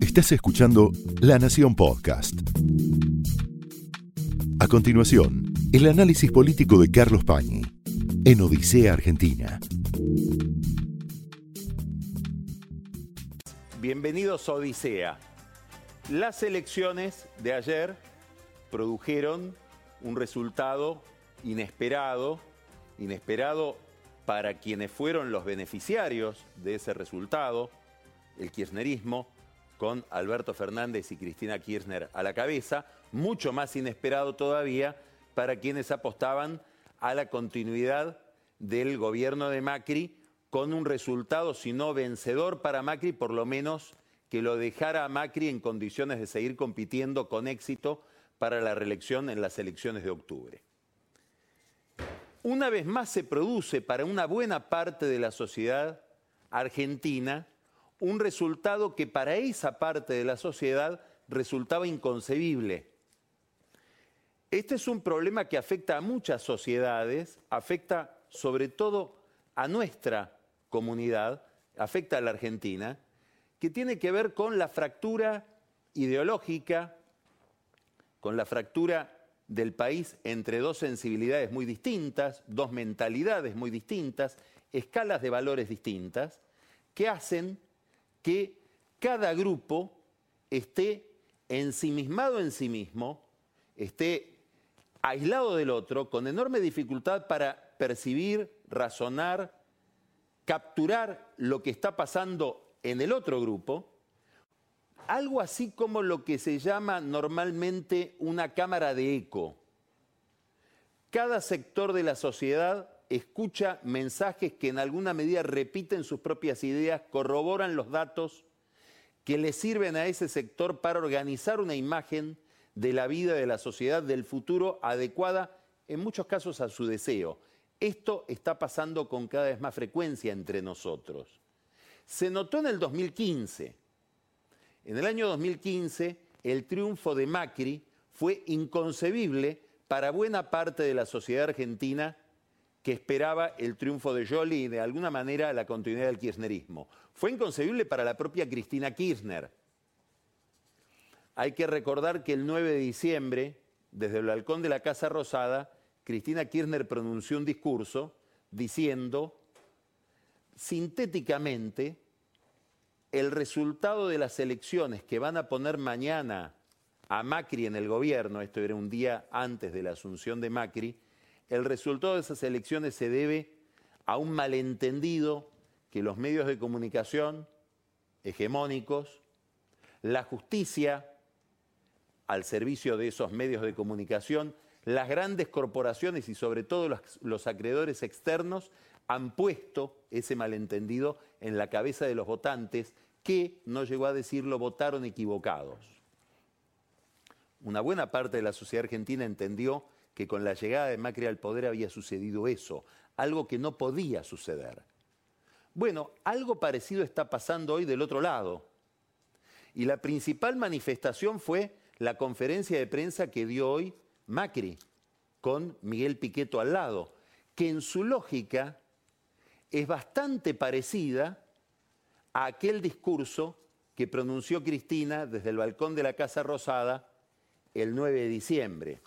Estás escuchando La Nación Podcast. A continuación, el análisis político de Carlos Pañi en Odisea Argentina. Bienvenidos a Odisea. Las elecciones de ayer produjeron un resultado inesperado, inesperado para quienes fueron los beneficiarios de ese resultado, el kirchnerismo, con Alberto Fernández y Cristina Kirchner a la cabeza, mucho más inesperado todavía para quienes apostaban a la continuidad del gobierno de Macri con un resultado, si no vencedor para Macri, por lo menos que lo dejara a Macri en condiciones de seguir compitiendo con éxito para la reelección en las elecciones de octubre. Una vez más se produce para una buena parte de la sociedad argentina un resultado que para esa parte de la sociedad resultaba inconcebible. Este es un problema que afecta a muchas sociedades, afecta sobre todo a nuestra comunidad, afecta a la Argentina, que tiene que ver con la fractura ideológica, con la fractura del país entre dos sensibilidades muy distintas, dos mentalidades muy distintas, escalas de valores distintas, que hacen que cada grupo esté ensimismado en sí mismo, esté aislado del otro, con enorme dificultad para percibir, razonar, capturar lo que está pasando en el otro grupo, algo así como lo que se llama normalmente una cámara de eco. Cada sector de la sociedad escucha mensajes que en alguna medida repiten sus propias ideas, corroboran los datos que le sirven a ese sector para organizar una imagen de la vida de la sociedad del futuro adecuada, en muchos casos a su deseo. Esto está pasando con cada vez más frecuencia entre nosotros. Se notó en el 2015. En el año 2015, el triunfo de Macri fue inconcebible para buena parte de la sociedad argentina que esperaba el triunfo de Jolie y de alguna manera la continuidad del kirchnerismo. Fue inconcebible para la propia Cristina Kirchner. Hay que recordar que el 9 de diciembre, desde el balcón de la Casa Rosada, Cristina Kirchner pronunció un discurso diciendo sintéticamente el resultado de las elecciones que van a poner mañana a Macri en el gobierno, esto era un día antes de la asunción de Macri, el resultado de esas elecciones se debe a un malentendido que los medios de comunicación hegemónicos, la justicia al servicio de esos medios de comunicación, las grandes corporaciones y sobre todo los, acreedores externos han puesto ese malentendido en la cabeza de los votantes que, no llegó a decirlo, votaron equivocados. Una buena parte de la sociedad argentina entendió que con la llegada de Macri al poder había sucedido eso, algo que no podía suceder. Bueno, algo parecido está pasando hoy del otro lado. Y la principal manifestación fue la conferencia de prensa que dio hoy Macri con Miguel Piqueto al lado, que en su lógica es bastante parecida a aquel discurso que pronunció Cristina desde el balcón de la Casa Rosada el 9 de diciembre.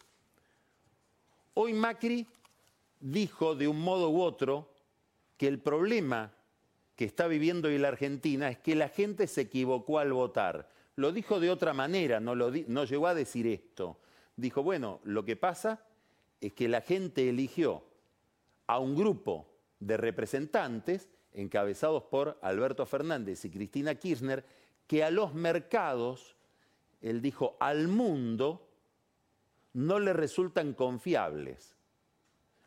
Hoy Macri dijo de un modo u otro que el problema que está viviendo hoy la Argentina es que la gente se equivocó al votar. Lo dijo de otra manera, no, no llegó a decir esto. Dijo, bueno, lo que pasa es que la gente eligió a un grupo de representantes encabezados por Alberto Fernández y Cristina Kirchner, que a los mercados, él dijo, al mundo, no le resultan confiables.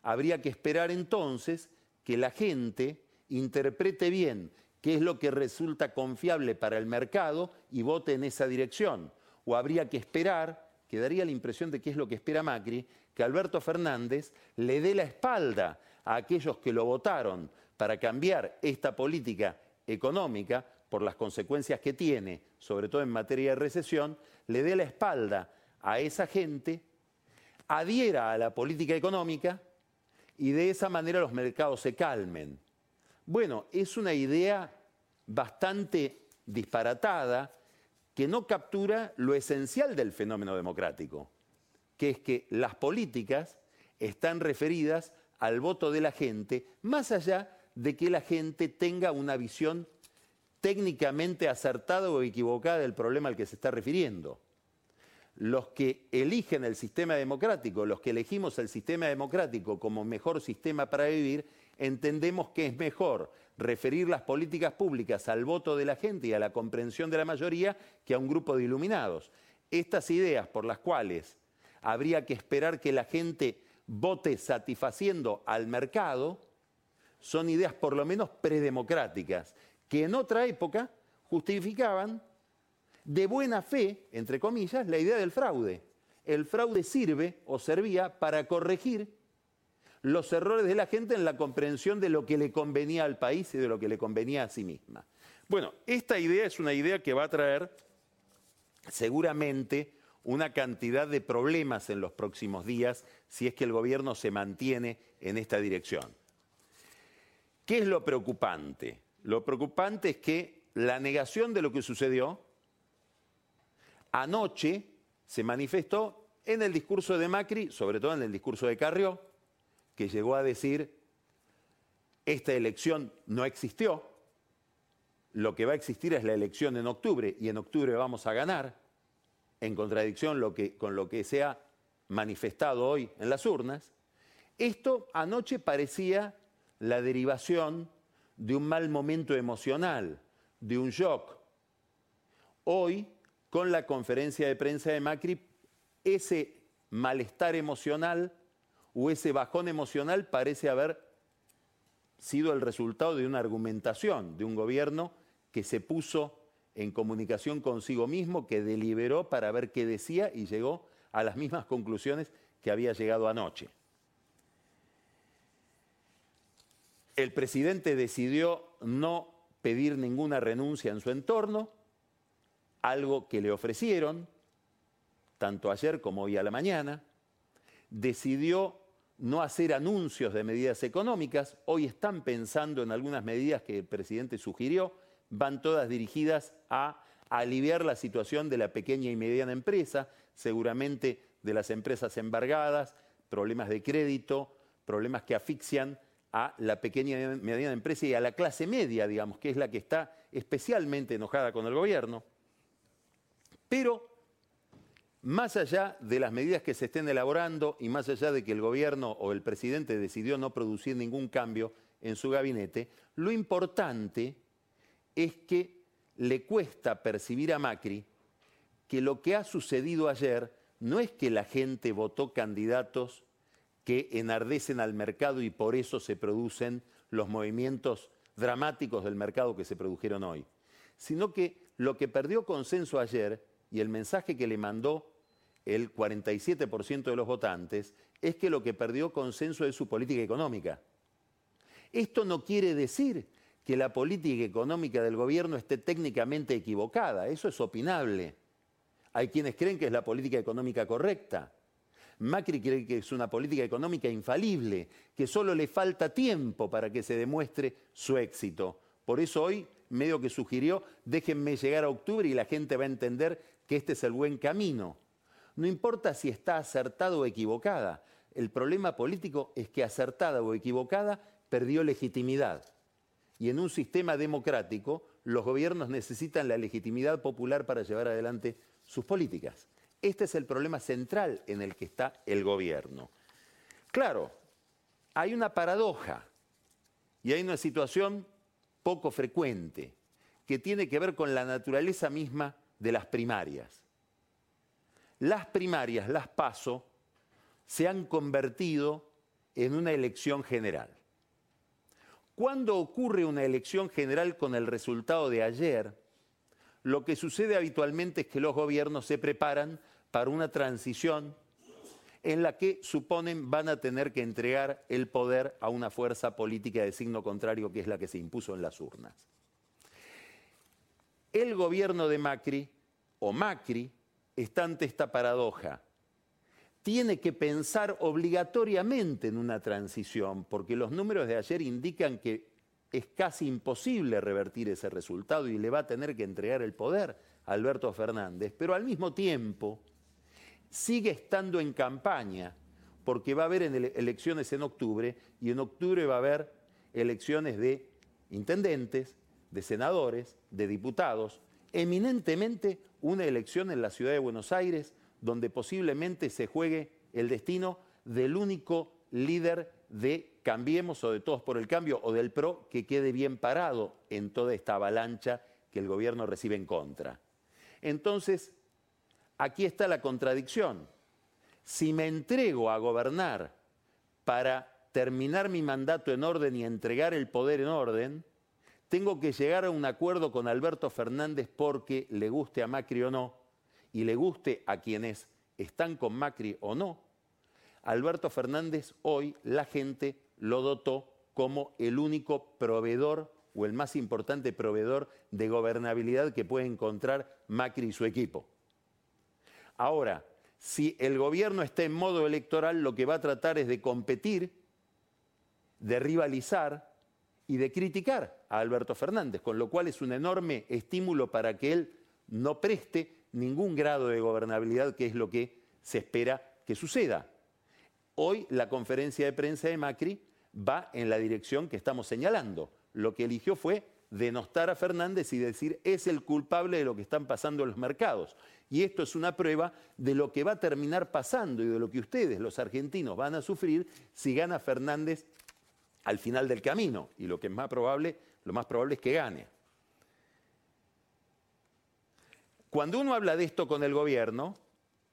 Habría que esperar entonces que la gente interprete bien qué es lo que resulta confiable para el mercado y vote en esa dirección. O habría que esperar, que daría la impresión de que es lo que espera Macri, que Alberto Fernández le dé la espalda a aquellos que lo votaron para cambiar esta política económica por las consecuencias que tiene, sobre todo en materia de recesión, le dé la espalda a esa gente adhiera a la política económica y de esa manera los mercados se calmen. Bueno, es una idea bastante disparatada que no captura lo esencial del fenómeno democrático, que es que las políticas están referidas al voto de la gente, más allá de que la gente tenga una visión técnicamente acertada o equivocada del problema al que se está refiriendo. Los que eligen el sistema democrático, los que elegimos el sistema democrático como mejor sistema para vivir, entendemos que es mejor referir las políticas públicas al voto de la gente y a la comprensión de la mayoría que a un grupo de iluminados. Estas ideas por las cuales habría que esperar que la gente vote satisfaciendo al mercado son ideas por lo menos predemocráticas, que en otra época justificaban de buena fe, entre comillas, la idea del fraude. El fraude sirve o servía para corregir los errores de la gente en la comprensión de lo que le convenía al país y de lo que le convenía a sí misma. Bueno, esta idea es una idea que va a traer seguramente una cantidad de problemas en los próximos días si es que el gobierno se mantiene en esta dirección. ¿Qué es lo preocupante? Lo preocupante es que la negación de lo que sucedió anoche se manifestó en el discurso de Macri, sobre todo en el discurso de Carrió, que llegó a decir, esta elección no existió, lo que va a existir es la elección en octubre y en octubre vamos a ganar, en contradicción con lo que se ha manifestado hoy en las urnas. Esto anoche parecía la derivación de un mal momento emocional, de un shock. Hoy, con la conferencia de prensa de Macri, ese malestar emocional o ese bajón emocional parece haber sido el resultado de una argumentación de un gobierno que se puso en comunicación consigo mismo, que deliberó para ver qué decía y llegó a las mismas conclusiones que había llegado anoche. El presidente decidió no pedir ninguna renuncia en su entorno, algo que le ofrecieron, tanto ayer como hoy a la mañana. Decidió no hacer anuncios de medidas económicas. Hoy están pensando en algunas medidas que el presidente sugirió. Van todas dirigidas a aliviar la situación de la pequeña y mediana empresa, seguramente de las empresas embargadas, problemas de crédito, problemas que asfixian a la pequeña y mediana empresa y a la clase media, digamos, que es la que está especialmente enojada con el gobierno. Pero más allá de las medidas que se estén elaborando y más allá de que el gobierno o el presidente decidió no producir ningún cambio en su gabinete, lo importante es que le cuesta percibir a Macri que lo que ha sucedido ayer no es que la gente votó candidatos que enardecen al mercado y por eso se producen los movimientos dramáticos del mercado que se produjeron hoy, sino que lo que perdió consenso ayer y el mensaje que le mandó el 47% de los votantes, es que lo que perdió consenso es su política económica. Esto no quiere decir que la política económica del gobierno esté técnicamente equivocada, eso es opinable. Hay quienes creen que es la política económica correcta. Macri cree que es una política económica infalible, que solo le falta tiempo para que se demuestre su éxito. Por eso hoy medio que sugirió, déjenme llegar a octubre y la gente va a entender que este es el buen camino. No importa si está acertada o equivocada. El problema político es que acertada o equivocada perdió legitimidad. Y en un sistema democrático, los gobiernos necesitan la legitimidad popular para llevar adelante sus políticas. Este es el problema central en el que está el gobierno. Claro, hay una paradoja y hay una situación poco frecuente que tiene que ver con la naturaleza misma de las primarias las primarias, las paso, se han convertido en una elección general. Cuando ocurre una elección general con el resultado de ayer, lo que sucede habitualmente es que los gobiernos se preparan para una transición en la que suponen van a tener que entregar el poder a una fuerza política de signo contrario que es la que se impuso en las urnas. El gobierno de Macri, o Macri, está ante esta paradoja. Tiene que pensar obligatoriamente en una transición, porque los números de ayer indican que es casi imposible revertir ese resultado y le va a tener que entregar el poder a Alberto Fernández, pero al mismo tiempo sigue estando en campaña porque va a haber elecciones en octubre y en octubre va a haber elecciones de intendentes, de senadores, de diputados, eminentemente una elección en la ciudad de Buenos Aires donde posiblemente se juegue el destino del único líder de Cambiemos o de Todos por el Cambio o del PRO que quede bien parado en toda esta avalancha que el gobierno recibe en contra. Entonces, aquí está la contradicción. Si me entrego a gobernar para terminar mi mandato en orden y entregar el poder en orden, tengo que llegar a un acuerdo con Alberto Fernández porque le guste a Macri o no, y le guste a quienes están con Macri o no, Alberto Fernández hoy la gente lo dotó como el único proveedor o el más importante proveedor de gobernabilidad que puede encontrar Macri y su equipo. Ahora, si el gobierno está en modo electoral, lo que va a tratar es de competir, de rivalizar y de criticar a Alberto Fernández, con lo cual es un enorme estímulo para que él no preste ningún grado de gobernabilidad, que es lo que se espera que suceda. Hoy la conferencia de prensa de Macri va en la dirección que estamos señalando. Lo que eligió fue denostar a Fernández y decir es el culpable de lo que están pasando en los mercados. Y esto es una prueba de lo que va a terminar pasando y de lo que ustedes, los argentinos, van a sufrir si gana Fernández al final del camino. Y lo que es más probable, lo más probable es que gane. Cuando uno habla de esto con el gobierno,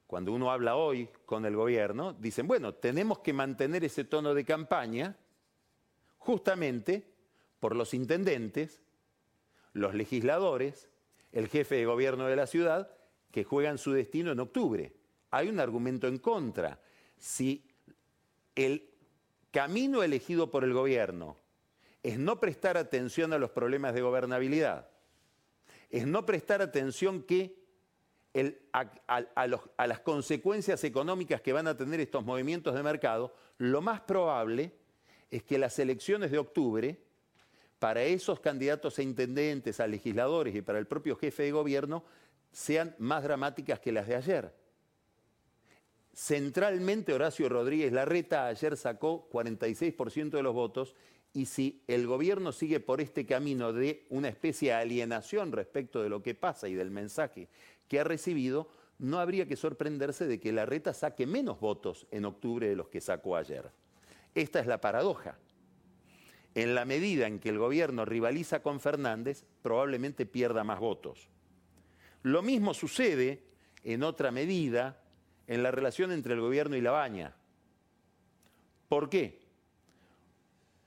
cuando uno habla hoy con el gobierno, dicen, bueno, tenemos que mantener ese tono de campaña justamente por los intendentes, los legisladores, el jefe de gobierno de la ciudad, que juegan su destino en octubre. Hay un argumento en contra. Si el camino elegido por el gobierno es no prestar atención a los problemas de gobernabilidad, es no prestar atención que a, las consecuencias económicas que van a tener estos movimientos de mercado, lo más probable es que las elecciones de octubre, para esos candidatos a intendentes, a legisladores y para el propio jefe de gobierno, sean más dramáticas que las de ayer. Centralmente Horacio Rodríguez Larreta ayer sacó 46% de los votos y si el gobierno sigue por este camino de una especie de alienación respecto de lo que pasa y del mensaje que ha recibido, no habría que sorprenderse de que la reta saque menos votos en octubre de los que sacó ayer. Esta es la paradoja. En la medida en que el gobierno rivaliza con Fernández, probablemente pierda más votos. Lo mismo sucede, en otra medida, en la relación entre el gobierno y la baña. ¿Por qué?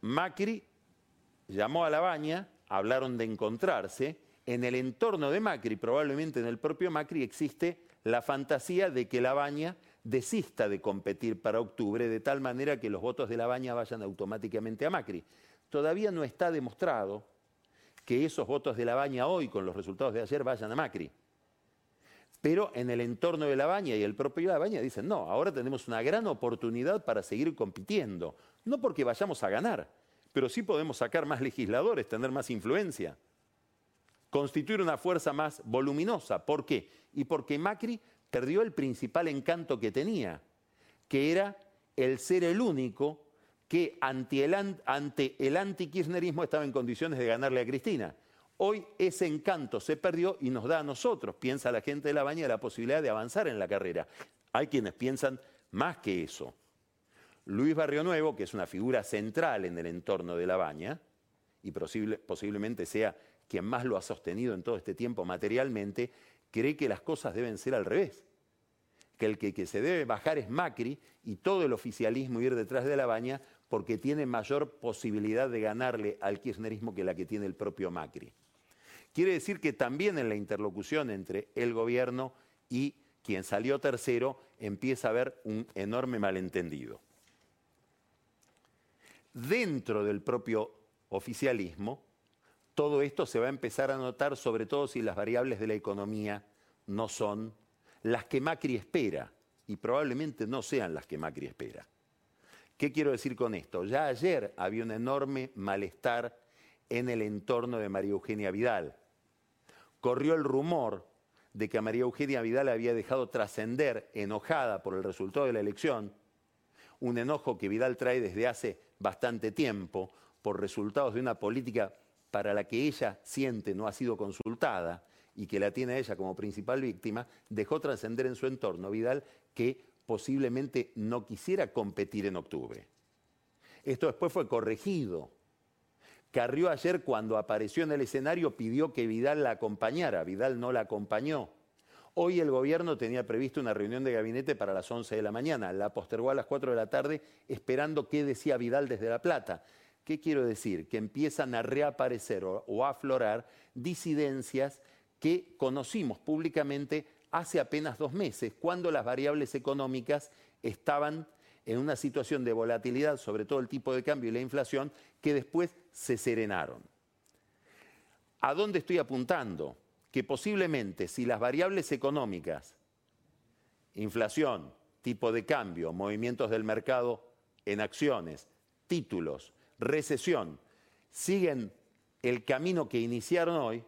Macri llamó a la baña, hablaron de encontrarse, en el entorno de Macri, probablemente en el propio Macri, existe la fantasía de que la baña desista de competir para octubre de tal manera que los votos de la baña vayan automáticamente a Macri. Todavía no está demostrado que esos votos de la baña hoy, con los resultados de ayer, vayan a Macri. Pero en el entorno de la baña y el propio la baña dicen, no, ahora tenemos una gran oportunidad para seguir compitiendo. No porque vayamos a ganar, pero sí podemos sacar más legisladores, tener más influencia, constituir una fuerza más voluminosa. ¿Por qué? Y porque Macri perdió el principal encanto que tenía, que era el ser el único que ante el, ante antikirchnerismo estaba en condiciones de ganarle a Cristina. Hoy ese encanto se perdió y nos da a nosotros, piensa la gente de la baña, la posibilidad de avanzar en la carrera. Hay quienes piensan más que eso. Luis Barrio Nuevo, que es una figura central en el entorno de la baña, y posiblemente sea quien más lo ha sostenido en todo este tiempo materialmente, cree que las cosas deben ser al revés. Que el que, que se debe bajar es Macri y todo el oficialismo ir detrás de la baña porque tiene mayor posibilidad de ganarle al kirchnerismo que la que tiene el propio Macri. Quiere decir que también en la interlocución entre el gobierno y quien salió tercero empieza a haber un enorme malentendido. Dentro del propio oficialismo, todo esto se va a empezar a notar, sobre todo si las variables de la economía no son las que Macri espera, y probablemente no sean las que Macri espera. ¿Qué quiero decir con esto? Ya ayer había un enorme malestar en el entorno de María Eugenia Vidal. Corrió el rumor de que María Eugenia Vidal había dejado trascender, enojada por el resultado de la elección, un enojo que Vidal trae desde hace bastante tiempo por resultados de una política para la que ella siente no ha sido consultada y que la tiene ella como principal víctima, dejó trascender en su entorno Vidal que posiblemente no quisiera competir en octubre. Esto después fue corregido. Carrió ayer cuando apareció en el escenario pidió que Vidal la acompañara. Vidal no la acompañó. Hoy el gobierno tenía previsto una reunión de gabinete para las 11 de la mañana. La postergó a las 4 de la tarde esperando qué decía Vidal desde La Plata. ¿Qué quiero decir? Que empiezan a reaparecer o, a aflorar disidencias que conocimos públicamente hace apenas dos meses, cuando las variables económicas estaban en una situación de volatilidad, sobre todo el tipo de cambio y la inflación, que después se serenaron. ¿A dónde estoy apuntando? Que posiblemente si las variables económicas, inflación, tipo de cambio, movimientos del mercado en acciones, títulos, recesión, siguen el camino que iniciaron hoy,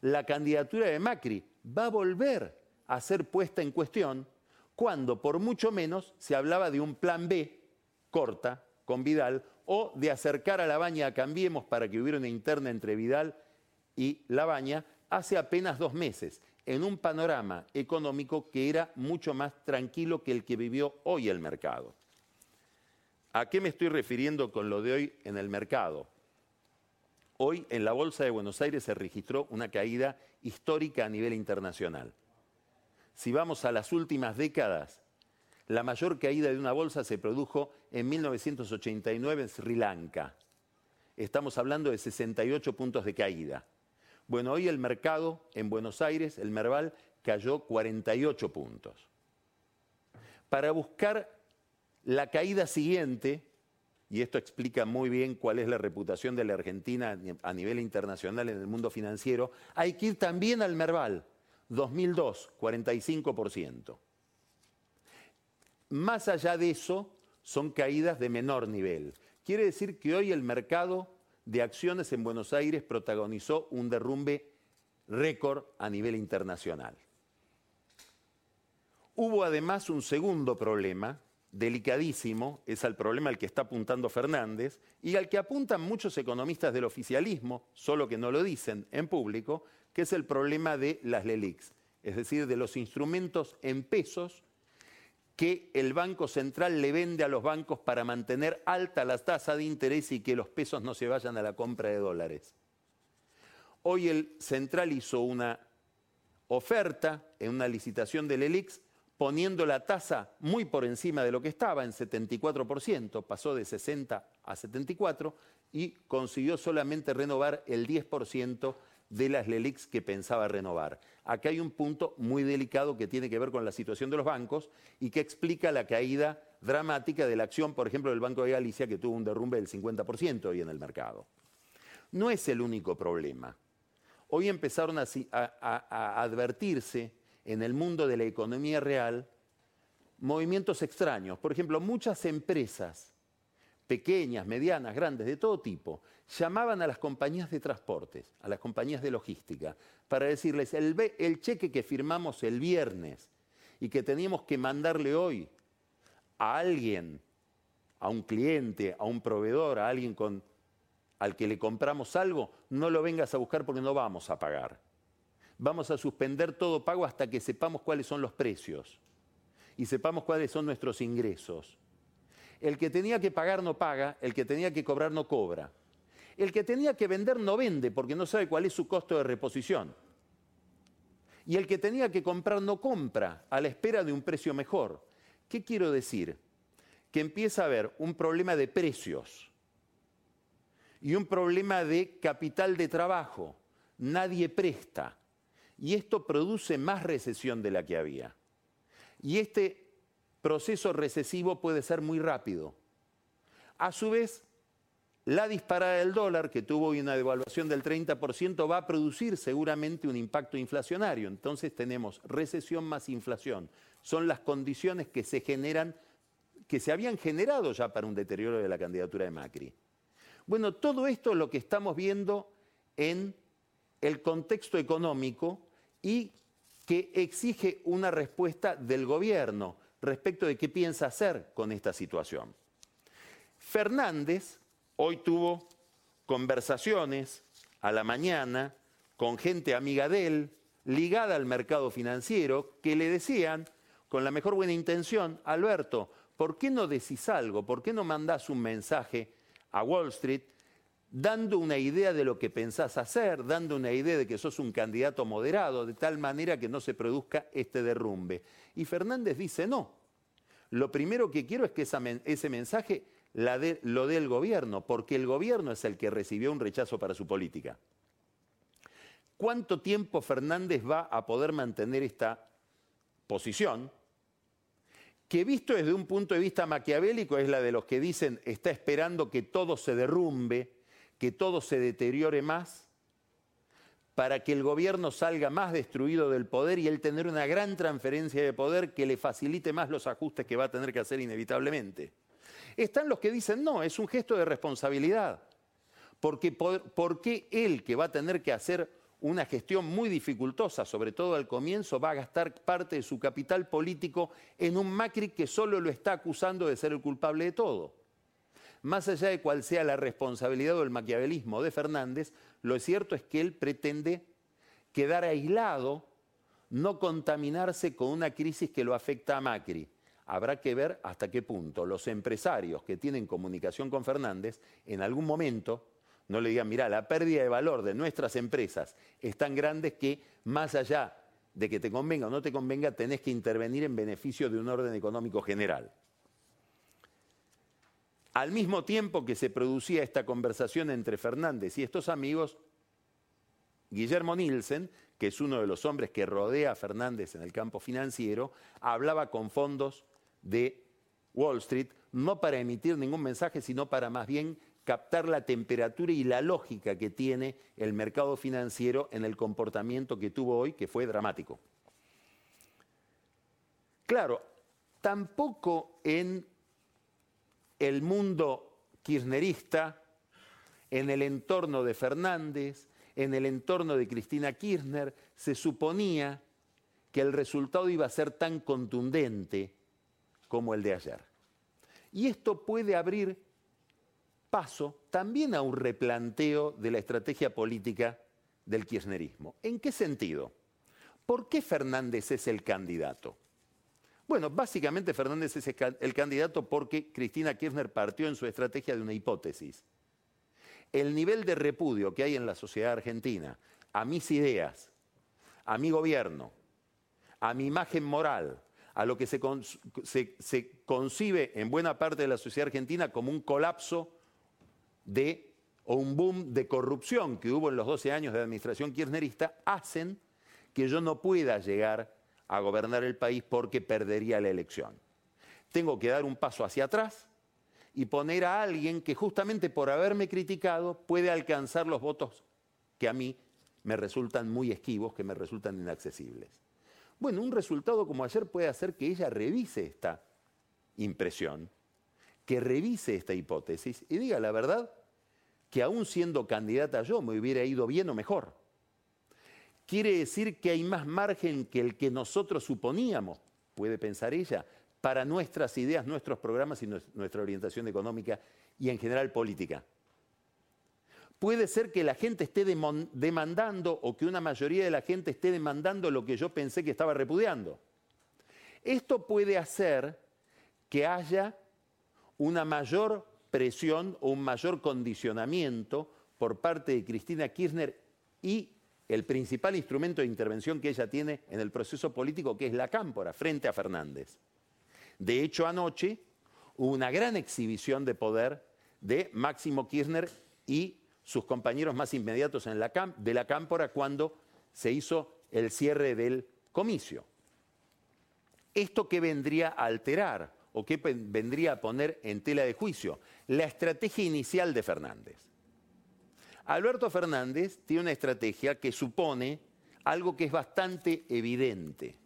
la candidatura de Macri va a volver a ser puesta en cuestión cuando por mucho menos se hablaba de un plan B corta con Vidal o de acercar a la baña a Cambiemos para que hubiera una interna entre Vidal y la baña hace apenas dos meses, en un panorama económico que era mucho más tranquilo que el que vivió hoy el mercado. ¿A qué me estoy refiriendo con lo de hoy en el mercado? Hoy en la Bolsa de Buenos Aires se registró una caída histórica a nivel internacional. Si vamos a las últimas décadas, la mayor caída de una bolsa se produjo en 1989 en Sri Lanka. Estamos hablando de 68 puntos de caída. Bueno, hoy el mercado en Buenos Aires, el Merval, cayó 48 puntos. Para buscar la caída siguiente, y esto explica muy bien cuál es la reputación de la Argentina a nivel internacional en el mundo financiero, hay que ir también al Merval, 2002, 45%. Más allá de eso, son caídas de menor nivel. Quiere decir que hoy el mercado de acciones en Buenos Aires protagonizó un derrumbe récord a nivel internacional. Hubo además un segundo problema, delicadísimo, es el problema al que está apuntando Fernández y al que apuntan muchos economistas del oficialismo, solo que no lo dicen en público, que es el problema de las LELIX, es decir, de los instrumentos en pesos que el Banco Central le vende a los bancos para mantener alta la tasa de interés y que los pesos no se vayan a la compra de dólares. Hoy el Central hizo una oferta en una licitación del ELIX poniendo la tasa muy por encima de lo que estaba, en 74%, pasó de 60 a 74 y consiguió solamente renovar el 10% de las LELIX que pensaba renovar. Acá hay un punto muy delicado que tiene que ver con la situación de los bancos y que explica la caída dramática de la acción, por ejemplo, del Banco de Galicia, que tuvo un derrumbe del 50% hoy en el mercado. No es el único problema. Hoy empezaron a, a advertirse en el mundo de la economía real movimientos extraños. Por ejemplo, muchas empresas, pequeñas, medianas, grandes, de todo tipo, llamaban a las compañías de transportes, a las compañías de logística, para decirles, el, cheque que firmamos el viernes y que teníamos que mandarle hoy a alguien, a un cliente, a un proveedor, a alguien con, al que le compramos algo, no lo vengas a buscar porque no vamos a pagar vamos a suspender todo pago hasta que sepamos cuáles son los precios y sepamos cuáles son nuestros ingresos. El que tenía que pagar no paga, el que tenía que cobrar no cobra. El que tenía que vender no vende porque no sabe cuál es su costo de reposición. Y el que tenía que comprar no compra a la espera de un precio mejor. ¿Qué quiero decir? Que empieza a haber un problema de precios y un problema de capital de trabajo. Nadie presta y esto produce más recesión de la que había. Y este proceso recesivo puede ser muy rápido. A su vez, la disparada del dólar, que tuvo una devaluación del 30%, va a producir seguramente un impacto inflacionario. Entonces tenemos recesión más inflación. Son las condiciones que se generan, que se habían generado ya para un deterioro de la candidatura de Macri. Bueno, todo esto es lo que estamos viendo en el contexto económico y que exige una respuesta del gobierno respecto de qué piensa hacer con esta situación. Fernández hoy tuvo conversaciones a la mañana con gente amiga de él, ligada al mercado financiero, que le decían, con la mejor buena intención, Alberto, ¿por qué no decís algo? ¿Por qué no mandás un mensaje a Wall Street dando una idea de lo que pensás hacer, dando una idea de que sos un candidato moderado, de tal manera que no se produzca este derrumbe? Y Fernández dice, no, lo primero que quiero es que ese mensaje lo dé el gobierno, porque el gobierno es el que recibió un rechazo para su política. ¿Cuánto tiempo Fernández va a poder mantener esta posición? Que visto desde un punto de vista maquiavélico es la de los que dicen está esperando que todo se derrumbe, que todo se deteriore más, para que el gobierno salga más destruido del poder y él tener una gran transferencia de poder que le facilite más los ajustes que va a tener que hacer inevitablemente. Están los que dicen, no, es un gesto de responsabilidad. Porque, ¿Por qué él, que va a tener que hacer una gestión muy dificultosa, sobre todo al comienzo, va a gastar parte de su capital político en un Macri que solo lo está acusando de ser el culpable de todo? Más allá de cuál sea la responsabilidad o el maquiavelismo de Fernández, lo cierto es que él pretende quedar aislado, no contaminarse con una crisis que lo afecta a Macri habrá que ver hasta qué punto los empresarios que tienen comunicación con Fernández en algún momento no le digan, mira, la pérdida de valor de nuestras empresas es tan grande que más allá de que te convenga o no te convenga, tenés que intervenir en beneficio de un orden económico general. Al mismo tiempo que se producía esta conversación entre Fernández y estos amigos, Guillermo Nielsen, que es uno de los hombres que rodea a Fernández en el campo financiero, hablaba con fondos de Wall Street, no para emitir ningún mensaje, sino para más bien captar la temperatura y la lógica que tiene el mercado financiero en el comportamiento que tuvo hoy, que fue dramático. Claro, tampoco en el mundo kirchnerista, en el entorno de Fernández, en el entorno de Cristina Kirchner, se suponía que el resultado iba a ser tan contundente como el de ayer. Y esto puede abrir paso también a un replanteo de la estrategia política del kirchnerismo. ¿En qué sentido? ¿Por qué Fernández es el candidato? Bueno, básicamente Fernández es el candidato porque Cristina Kirchner partió en su estrategia de una hipótesis. El nivel de repudio que hay en la sociedad argentina a mis ideas, a mi gobierno, a mi imagen moral, a lo que se, concibe en buena parte de la sociedad argentina como un colapso o un boom de corrupción que hubo en los 12 años de administración kirchnerista, hacen que yo no pueda llegar a gobernar el país porque perdería la elección. Tengo que dar un paso hacia atrás y poner a alguien que justamente por haberme criticado puede alcanzar los votos que a mí me resultan muy esquivos, que me resultan inaccesibles. Bueno, un resultado como ayer puede hacer que ella revise esta impresión, que revise esta hipótesis y diga la verdad que aún siendo candidata yo me hubiera ido bien o mejor. Quiere decir que hay más margen que el que nosotros suponíamos, puede pensar ella, para nuestras ideas, nuestros programas y nuestra orientación económica y en general política puede ser que la gente esté demandando o que una mayoría de la gente esté demandando lo que yo pensé que estaba repudiando. Esto puede hacer que haya una mayor presión o un mayor condicionamiento por parte de Cristina Kirchner y el principal instrumento de intervención que ella tiene en el proceso político, que es la cámpora, frente a Fernández. De hecho, anoche hubo una gran exhibición de poder de Máximo Kirchner y sus compañeros más inmediatos en la de la cámpora cuando se hizo el cierre del comicio. ¿Esto qué vendría a alterar o qué vendría a poner en tela de juicio? La estrategia inicial de Fernández. Alberto Fernández tiene una estrategia que supone algo que es bastante evidente.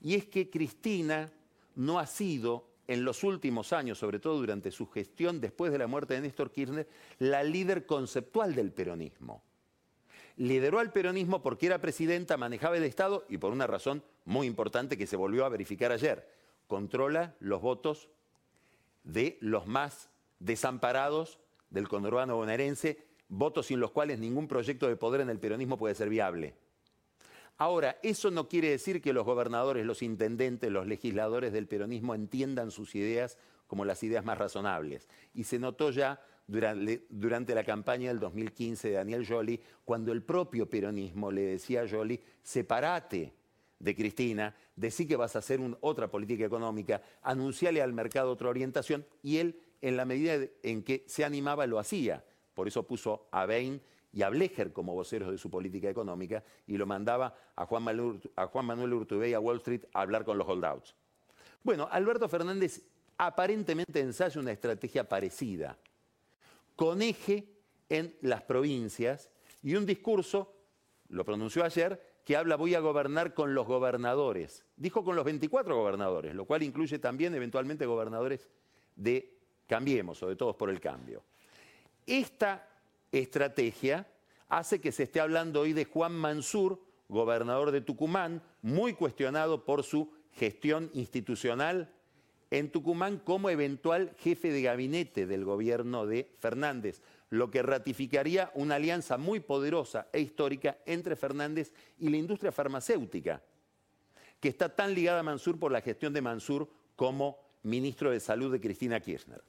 Y es que Cristina no ha sido en los últimos años, sobre todo durante su gestión después de la muerte de Néstor Kirchner, la líder conceptual del peronismo. Lideró al peronismo porque era presidenta, manejaba el Estado y por una razón muy importante que se volvió a verificar ayer. Controla los votos de los más desamparados del conurbano bonaerense, votos sin los cuales ningún proyecto de poder en el peronismo puede ser viable. Ahora, eso no quiere decir que los gobernadores, los intendentes, los legisladores del peronismo entiendan sus ideas como las ideas más razonables. Y se notó ya durante, la campaña del 2015 de Daniel Joly, cuando el propio peronismo le decía a Joly, separate de Cristina, decí que vas a hacer otra política económica, anunciale al mercado otra orientación, y él, en la medida en que se animaba, lo hacía. Por eso puso a Bain y a Blecher como voceros de su política económica y lo mandaba a Juan Manuel, a Urtubey a Wall Street a hablar con los holdouts. Bueno, Alberto Fernández aparentemente ensaya una estrategia parecida, con eje en las provincias y un discurso, lo pronunció ayer, que habla voy a gobernar con los gobernadores. Dijo con los 24 gobernadores, lo cual incluye también eventualmente gobernadores de Cambiemos o de Todos por el Cambio. Esta estrategia hace que se esté hablando hoy de Juan Mansur, gobernador de Tucumán, muy cuestionado por su gestión institucional en Tucumán como eventual jefe de gabinete del gobierno de Fernández, lo que ratificaría una alianza muy poderosa e histórica entre Fernández y la industria farmacéutica, que está tan ligada a Mansur por la gestión de Mansur como ministro de Salud de Cristina Kirchner.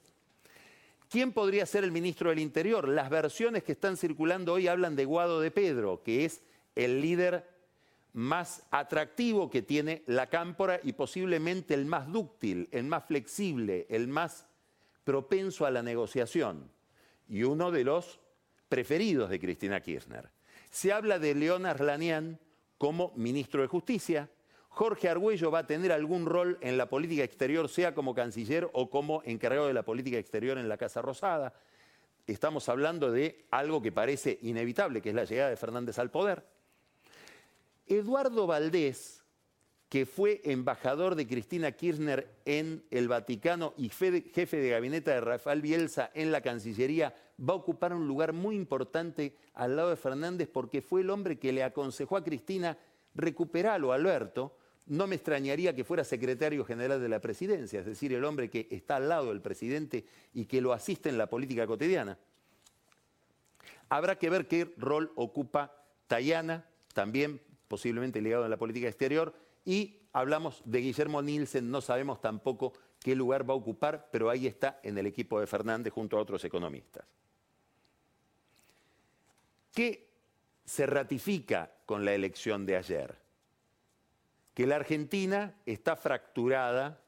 ¿Quién podría ser el ministro del Interior? Las versiones que están circulando hoy hablan de Guado de Pedro, que es el líder más atractivo que tiene la cámpora y posiblemente el más dúctil, el más flexible, el más propenso a la negociación y uno de los preferidos de Cristina Kirchner. Se habla de León Arlanian como ministro de Justicia, Jorge Argüello va a tener algún rol en la política exterior, sea como canciller o como encargado de la política exterior en la Casa Rosada. Estamos hablando de algo que parece inevitable, que es la llegada de Fernández al poder. Eduardo Valdés, que fue embajador de Cristina Kirchner en el Vaticano y jefe de gabinete de Rafael Bielsa en la Cancillería, va a ocupar un lugar muy importante al lado de Fernández porque fue el hombre que le aconsejó a Cristina recuperarlo, Alberto, no me extrañaría que fuera secretario general de la presidencia, es decir, el hombre que está al lado del presidente y que lo asiste en la política cotidiana. Habrá que ver qué rol ocupa Tayana, también posiblemente ligado a la política exterior, y hablamos de Guillermo Nielsen, no sabemos tampoco qué lugar va a ocupar, pero ahí está en el equipo de Fernández junto a otros economistas. ¿Qué se ratifica con la elección de ayer? Que la Argentina está fracturada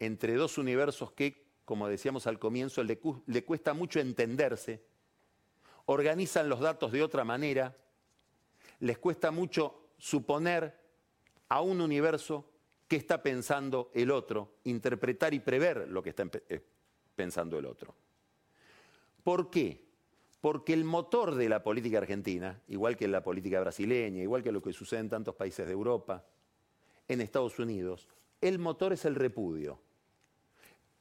entre dos universos que, como decíamos al comienzo, le, cuesta mucho entenderse, organizan los datos de otra manera, les cuesta mucho suponer a un universo que está pensando el otro, interpretar y prever lo que está eh, pensando el otro. ¿Por qué? Porque el motor de la política argentina, igual que la política brasileña, igual que lo que sucede en tantos países de Europa, en Estados Unidos, el motor es el repudio.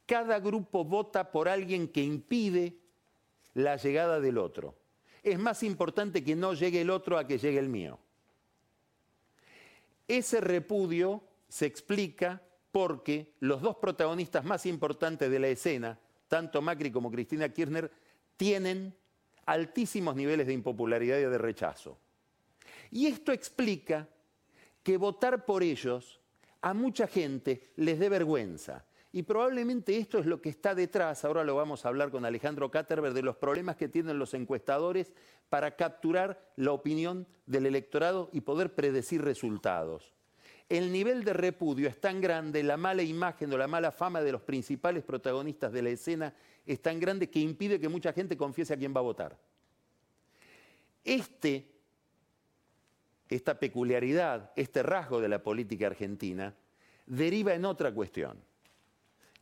Cada grupo vota por alguien que impide la llegada del otro. Es más importante que no llegue el otro a que llegue el mío. Ese repudio se explica porque los dos protagonistas más importantes de la escena, tanto Macri como Cristina Kirchner, tienen altísimos niveles de impopularidad y de rechazo. Y esto explica que votar por ellos a mucha gente les dé vergüenza. Y probablemente esto es lo que está detrás, ahora lo vamos a hablar con Alejandro Katterberg, de los problemas que tienen los encuestadores para capturar la opinión del electorado y poder predecir resultados. El nivel de repudio es tan grande, la mala imagen o la mala fama de los principales protagonistas de la escena es tan grande que impide que mucha gente confiese a quién va a votar. Este esta peculiaridad, este rasgo de la política argentina, deriva en otra cuestión,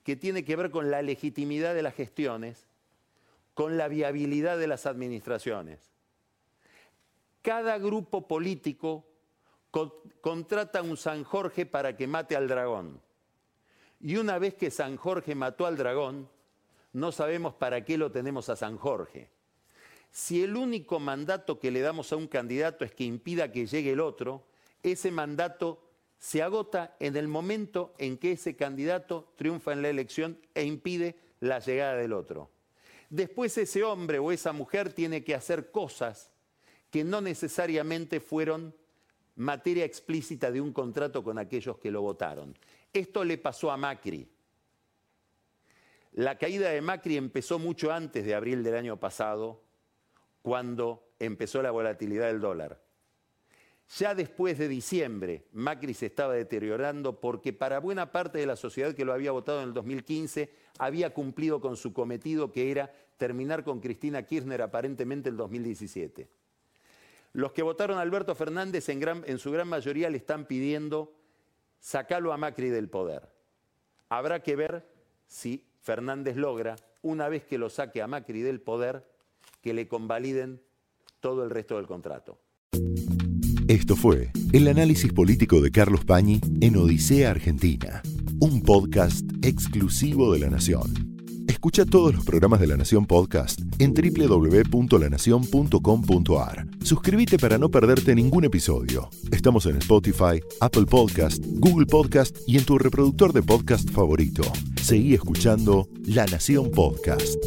que tiene que ver con la legitimidad de las gestiones, con la viabilidad de las administraciones. Cada grupo político contrata a un San Jorge para que mate al dragón. Y una vez que San Jorge mató al dragón, no sabemos para qué lo tenemos a San Jorge. Si el único mandato que le damos a un candidato es que impida que llegue el otro, ese mandato se agota en el momento en que ese candidato triunfa en la elección e impide la llegada del otro. Después ese hombre o esa mujer tiene que hacer cosas que no necesariamente fueron materia explícita de un contrato con aquellos que lo votaron. Esto le pasó a Macri. La caída de Macri empezó mucho antes de abril del año pasado, cuando empezó la volatilidad del dólar. Ya después de diciembre, Macri se estaba deteriorando porque para buena parte de la sociedad que lo había votado en el 2015 había cumplido con su cometido que era terminar con Cristina Kirchner aparentemente el 2017. Los que votaron a Alberto Fernández en, en su gran mayoría le están pidiendo sacarlo a Macri del poder. Habrá que ver si Fernández logra, una vez que lo saque a Macri del poder, que le convaliden todo el resto del contrato. Esto fue el análisis político de Carlos Pañi en Odisea Argentina, un podcast exclusivo de La Nación. Escucha todos los programas de La Nación Podcast en www.lanacion.com.ar. Suscríbete para no perderte ningún episodio. Estamos en Spotify, Apple Podcast, Google Podcast y en tu reproductor de podcast favorito. Seguí escuchando La Nación Podcast.